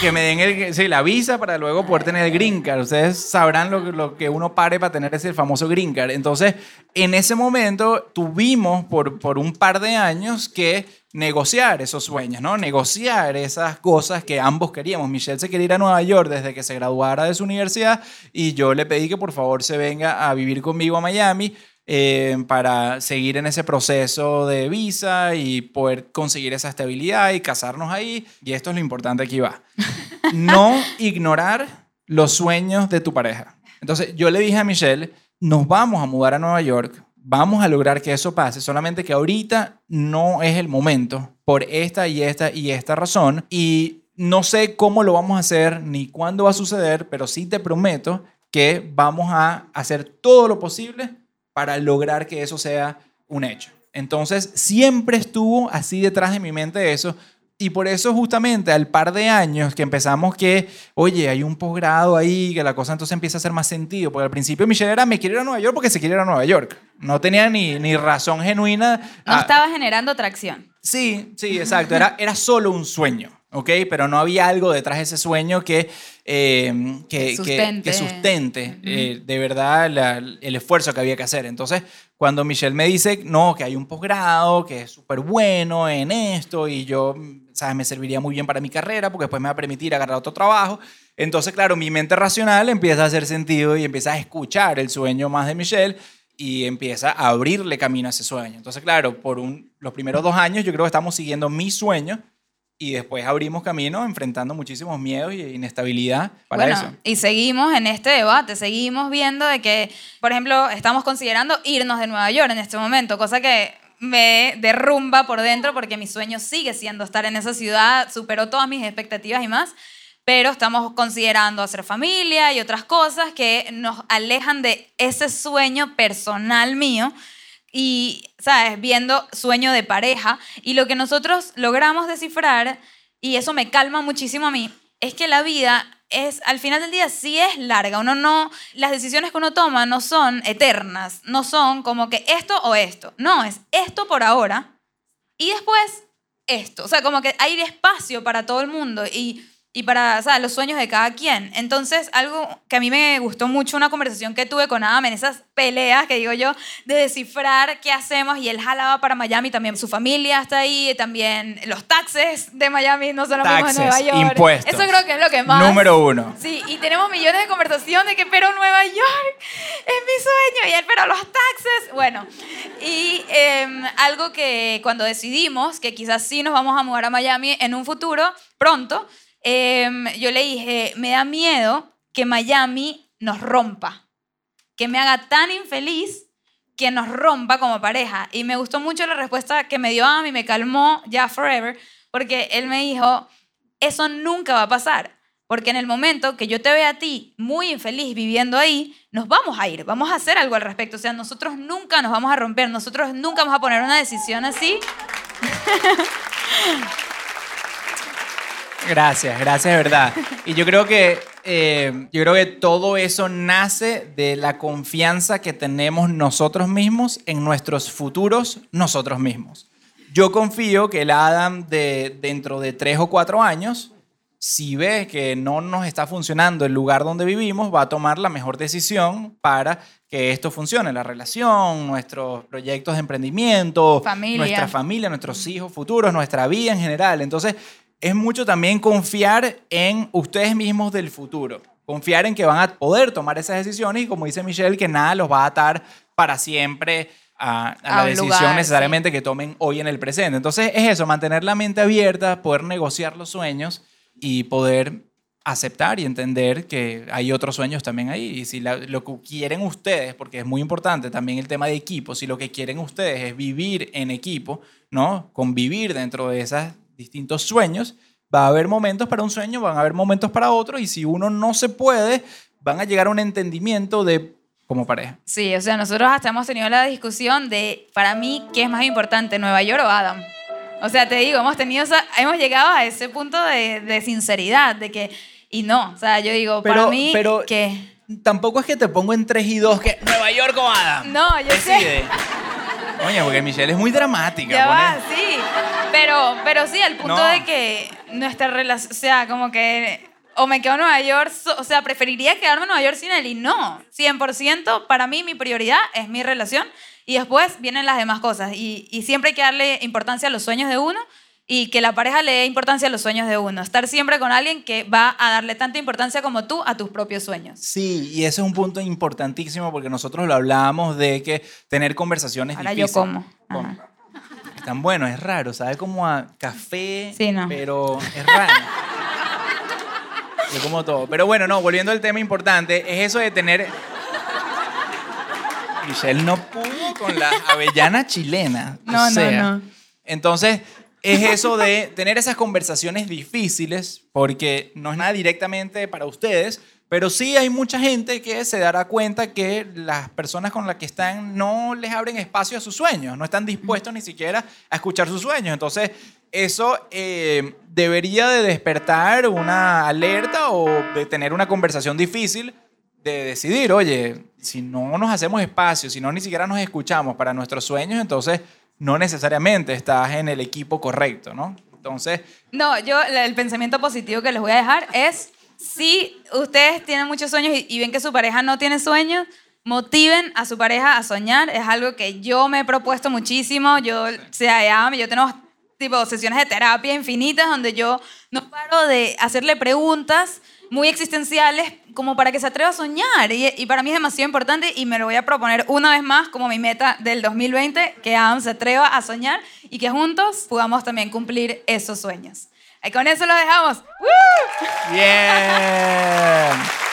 que me den el, sí, la visa para luego poder tener el green card. Ustedes sabrán lo, lo que uno pare para tener ese famoso green card. Entonces, en ese momento tuvimos por, por un par de años que negociar esos sueños, ¿no? Negociar esas cosas que ambos queríamos. Michelle se quería ir a Nueva York desde que se graduara de su universidad y yo le pedí que por favor se venga a vivir conmigo a Miami eh, para seguir en ese proceso de visa y poder conseguir esa estabilidad y casarnos ahí. Y esto es lo importante aquí va. [LAUGHS] No ignorar los sueños de tu pareja. Entonces yo le dije a Michelle, nos vamos a mudar a Nueva York, vamos a lograr que eso pase, solamente que ahorita no es el momento por esta y esta y esta razón y no sé cómo lo vamos a hacer ni cuándo va a suceder, pero sí te prometo que vamos a hacer todo lo posible para lograr que eso sea un hecho. Entonces, siempre estuvo así detrás de mi mente eso. Y por eso justamente al par de años que empezamos que, oye, hay un posgrado ahí, que la cosa entonces empieza a hacer más sentido. Porque al principio Michelle era, me quiero ir a Nueva York porque se quiere ir a Nueva York. No tenía ni, ni razón genuina. No Ah, estaba generando atracción. Sí, sí, exacto. Era, era solo un sueño, ¿ok? Pero no había algo detrás de ese sueño que, eh, que, que- Sustente. eh, de verdad la- el esfuerzo que había que hacer. Entonces, cuando Michelle me dice, no, que hay un posgrado, que es súper bueno en esto y yo, ¿sabes? Me serviría muy bien para mi carrera porque después me va a permitir agarrar otro trabajo. Entonces, claro, mi mente racional empieza a hacer sentido y empieza a escuchar el sueño más de Michelle y empieza a abrirle camino a ese sueño. Entonces, claro, por un- los primeros dos años yo creo que estamos siguiendo mi sueño y después abrimos camino enfrentando muchísimos miedos y inestabilidad para bueno, eso. y seguimos en este debate, seguimos viendo de que, por ejemplo, estamos considerando irnos de Nueva York en este momento, cosa que me derrumba por dentro porque mi sueño sigue siendo estar en esa ciudad, superó todas mis expectativas y más, pero estamos considerando hacer familia y otras cosas que nos alejan de ese sueño personal mío y, ¿sabes? Viendo sueño de pareja. Y lo que nosotros logramos descifrar, y eso me calma muchísimo a mí, es que la vida es, al final del día, sí es larga. Uno no, las decisiones que uno toma no son eternas, no son como que esto o esto. No, es esto por ahora y después esto. O sea, como que hay espacio para todo el mundo y, y para o sea, los sueños de cada quien. Entonces, algo que a mí me gustó mucho, una conversación que tuve con Adam en esas peleas, que digo yo, de descifrar qué hacemos y él jalaba para Miami, también su familia está ahí, también los taxes de Miami no son los mismos de Nueva Taxes, York. impuestos. Eso creo que es lo que más... Número uno. Sí, y tenemos millones de conversaciones de que, pero Nueva York es mi sueño, y él, pero los taxes, bueno. Y em, algo que cuando decidimos que quizás sí nos vamos a mudar a Miami en un futuro, pronto, em, yo le dije, me da miedo que Miami nos rompa, que me haga tan infeliz que nos rompa como pareja. Y me gustó mucho la respuesta que me dio Ami, me calmó ya forever, porque él me dijo, eso nunca va a pasar. Porque en el momento que yo te vea a ti muy infeliz viviendo ahí, nos vamos a ir, vamos a hacer algo al respecto. O sea, nosotros nunca nos vamos a romper, nosotros nunca vamos a poner una decisión así. [LAUGHS] Gracias, gracias, de verdad. Y yo creo que eh, yo creo que todo eso nace de la confianza que tenemos nosotros mismos en nuestros futuros nosotros mismos. Yo confío que el Adam de dentro de tres o cuatro años, si ve que no nos está funcionando el lugar donde vivimos, va a tomar la mejor decisión para que esto funcione, la relación, nuestros proyectos de emprendimiento, Familia. nuestra familia, nuestros hijos futuros, nuestra vida en general. Entonces, es mucho también confiar en ustedes mismos del futuro. Confiar en que van a poder tomar esas decisiones y como dice Michelle, que nada los va a atar para siempre a, a A la decisión lugar, necesariamente que tomen hoy en el presente. Entonces es eso, mantener la mente abierta, poder negociar los sueños y poder aceptar y entender que hay otros sueños también ahí. Y si la- lo que quieren ustedes, porque es muy importante también el tema de equipo, si lo que quieren ustedes es vivir en equipo, ¿no? Convivir dentro de esos distintos sueños, va a haber momentos para un sueño, van a haber momentos para otro, y si uno no se puede, van a llegar a un entendimiento de como pareja. Sí, o sea, nosotros hasta hemos tenido la discusión de, para mí, ¿qué es más importante, Nueva York o Adam? O sea, te digo, hemos tenido hemos llegado a ese punto de, de sinceridad, de que, y no, o sea, yo digo, para Pero- mí, pero- que, Tampoco es que te pongo en 3 y 2 que Nueva York o Adam. no, yo sé, Decide. Oye, porque Michelle es muy dramática. ya va, pone- sí, pero, pero sí, al punto No. de que nuestra relación, o sea, como que, o me quedo en Nueva York, o sea, preferiría quedarme en Nueva York sin él, y no, 100%, para mí mi prioridad es mi relación, y después vienen las demás cosas. Y, y siempre hay que darle importancia a los sueños de uno y que la pareja le dé importancia a los sueños de uno. Estar siempre con alguien que va a darle tanta importancia como tú a tus propios sueños. Sí, y ese es un punto importantísimo porque nosotros lo hablábamos de que tener conversaciones Ahora yo difíciles. como. Con- Ajá. Tan bueno, es raro, sabe como a café, Sí, no. pero es raro. Yo como todo. Pero bueno, no, volviendo al tema importante, es eso de tener... Michelle no pudo con la avellana chilena. o No, no, no. Entonces, es eso de tener esas conversaciones difíciles, porque no es nada directamente para ustedes, pero sí hay mucha gente que se dará cuenta que las personas con las que están no les abren espacio a sus sueños, no están dispuestos ni siquiera a escuchar sus sueños. Entonces, eso eh, debería de despertar una alerta o de tener una conversación difícil de decidir, oye, si no nos hacemos espacio, si no ni siquiera nos escuchamos para nuestros sueños, entonces no necesariamente estás en el equipo correcto, ¿no? Entonces, No, yo el pensamiento positivo que les voy a dejar es, si ustedes tienen muchos sueños y, y ven que su pareja no tiene sueños, motiven a su pareja a soñar. Es algo que yo me he propuesto muchísimo. Yo, o sea, yo tenemos tipo sesiones de terapia infinitas donde yo no paro de hacerle preguntas muy existenciales como para que se atreva a soñar. Y, y para mí es demasiado importante y me lo voy a proponer una vez más como mi meta del 2020, que Adam se atreva a soñar y que juntos podamos también cumplir esos sueños. Y con eso lo dejamos. ¡Woo! bien. [LAUGHS]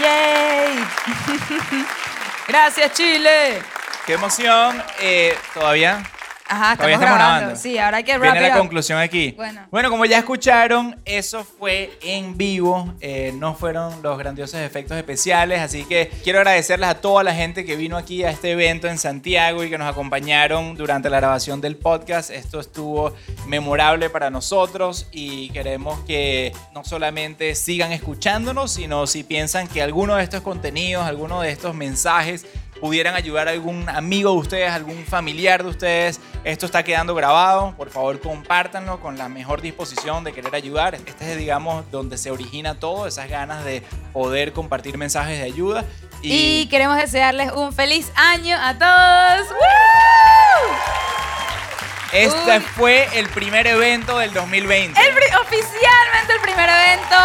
¡Yay! [LAUGHS] Gracias, Chile. ¡Qué emoción! Eh, Todavía Ajá, Todavía estamos grabando. grabando. Sí, ahora hay que Viene la up. conclusión aquí. Bueno. como ya escucharon, eso fue en vivo. eh, no fueron los grandiosos efectos especiales. Así que quiero agradecerles a toda la gente que vino aquí a este evento en Santiago y que nos acompañaron durante la grabación del podcast. Esto estuvo memorable para nosotros y queremos que no solamente sigan escuchándonos, sino si piensan que alguno de estos contenidos, alguno de estos mensajes pudieran ayudar a algún amigo de ustedes, algún familiar de ustedes. Esto está quedando grabado. Por favor, compártanlo con la mejor disposición de querer ayudar. Este es, digamos, donde se origina todo, esas ganas de poder compartir mensajes de ayuda. Y queremos desearles un feliz año a todos. ¡Woo! este fue el primer evento del 2020. El pri- oficialmente el primer evento.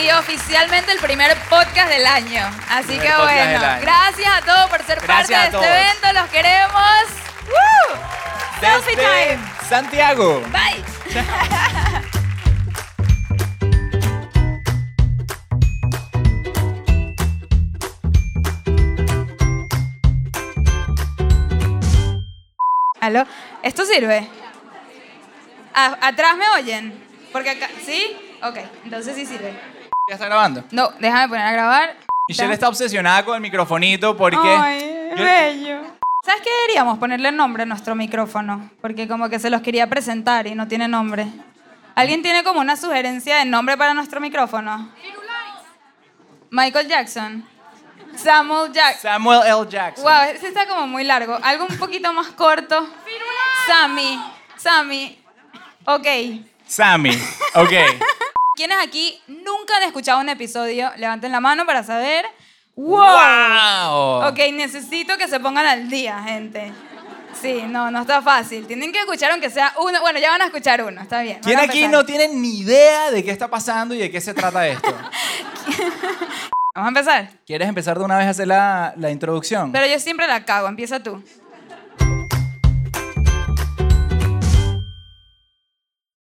Y oficialmente el primer podcast del año. Así que bueno, gracias a todos por ser Gracias parte de este evento. Los queremos. ¡Woo! Selfie time. Santiago. Bye. [LAUGHS] ¿Aló? ¿Esto sirve? A- ¿Atrás me oyen? Porque acá... ¿Sí? Ok, entonces sí sirve. ¿Ya está grabando? No, déjame poner a grabar. Michelle está obsesionada con el microfonito porque... Ay, yo- bello. ¿Sabes qué deberíamos ponerle nombre a nuestro micrófono? Porque como que se los quería presentar y no tiene nombre. ¿Alguien tiene como una sugerencia de nombre para nuestro micrófono? Michael Jackson. Samuel Jackson. Samuel L. Jackson. Wow, ese está como muy largo. Algo un poquito más corto. Sammy. Sammy. Ok. Sammy. Ok. [LAUGHS] ¿Quiénes aquí nunca han escuchado un episodio? Levanten la mano para saber. ¡Wow! ¡Wow! Ok, necesito que se pongan al día, gente. Sí, no, no está fácil. Tienen que escuchar aunque sea uno. Bueno, ya van a escuchar uno, está bien. ¿Quién aquí no tiene ni idea de qué está pasando y de qué se trata esto? [LAUGHS] Vamos a empezar. ¿Quieres empezar de una vez a hacer la, la introducción? Pero yo siempre la cago, empieza tú.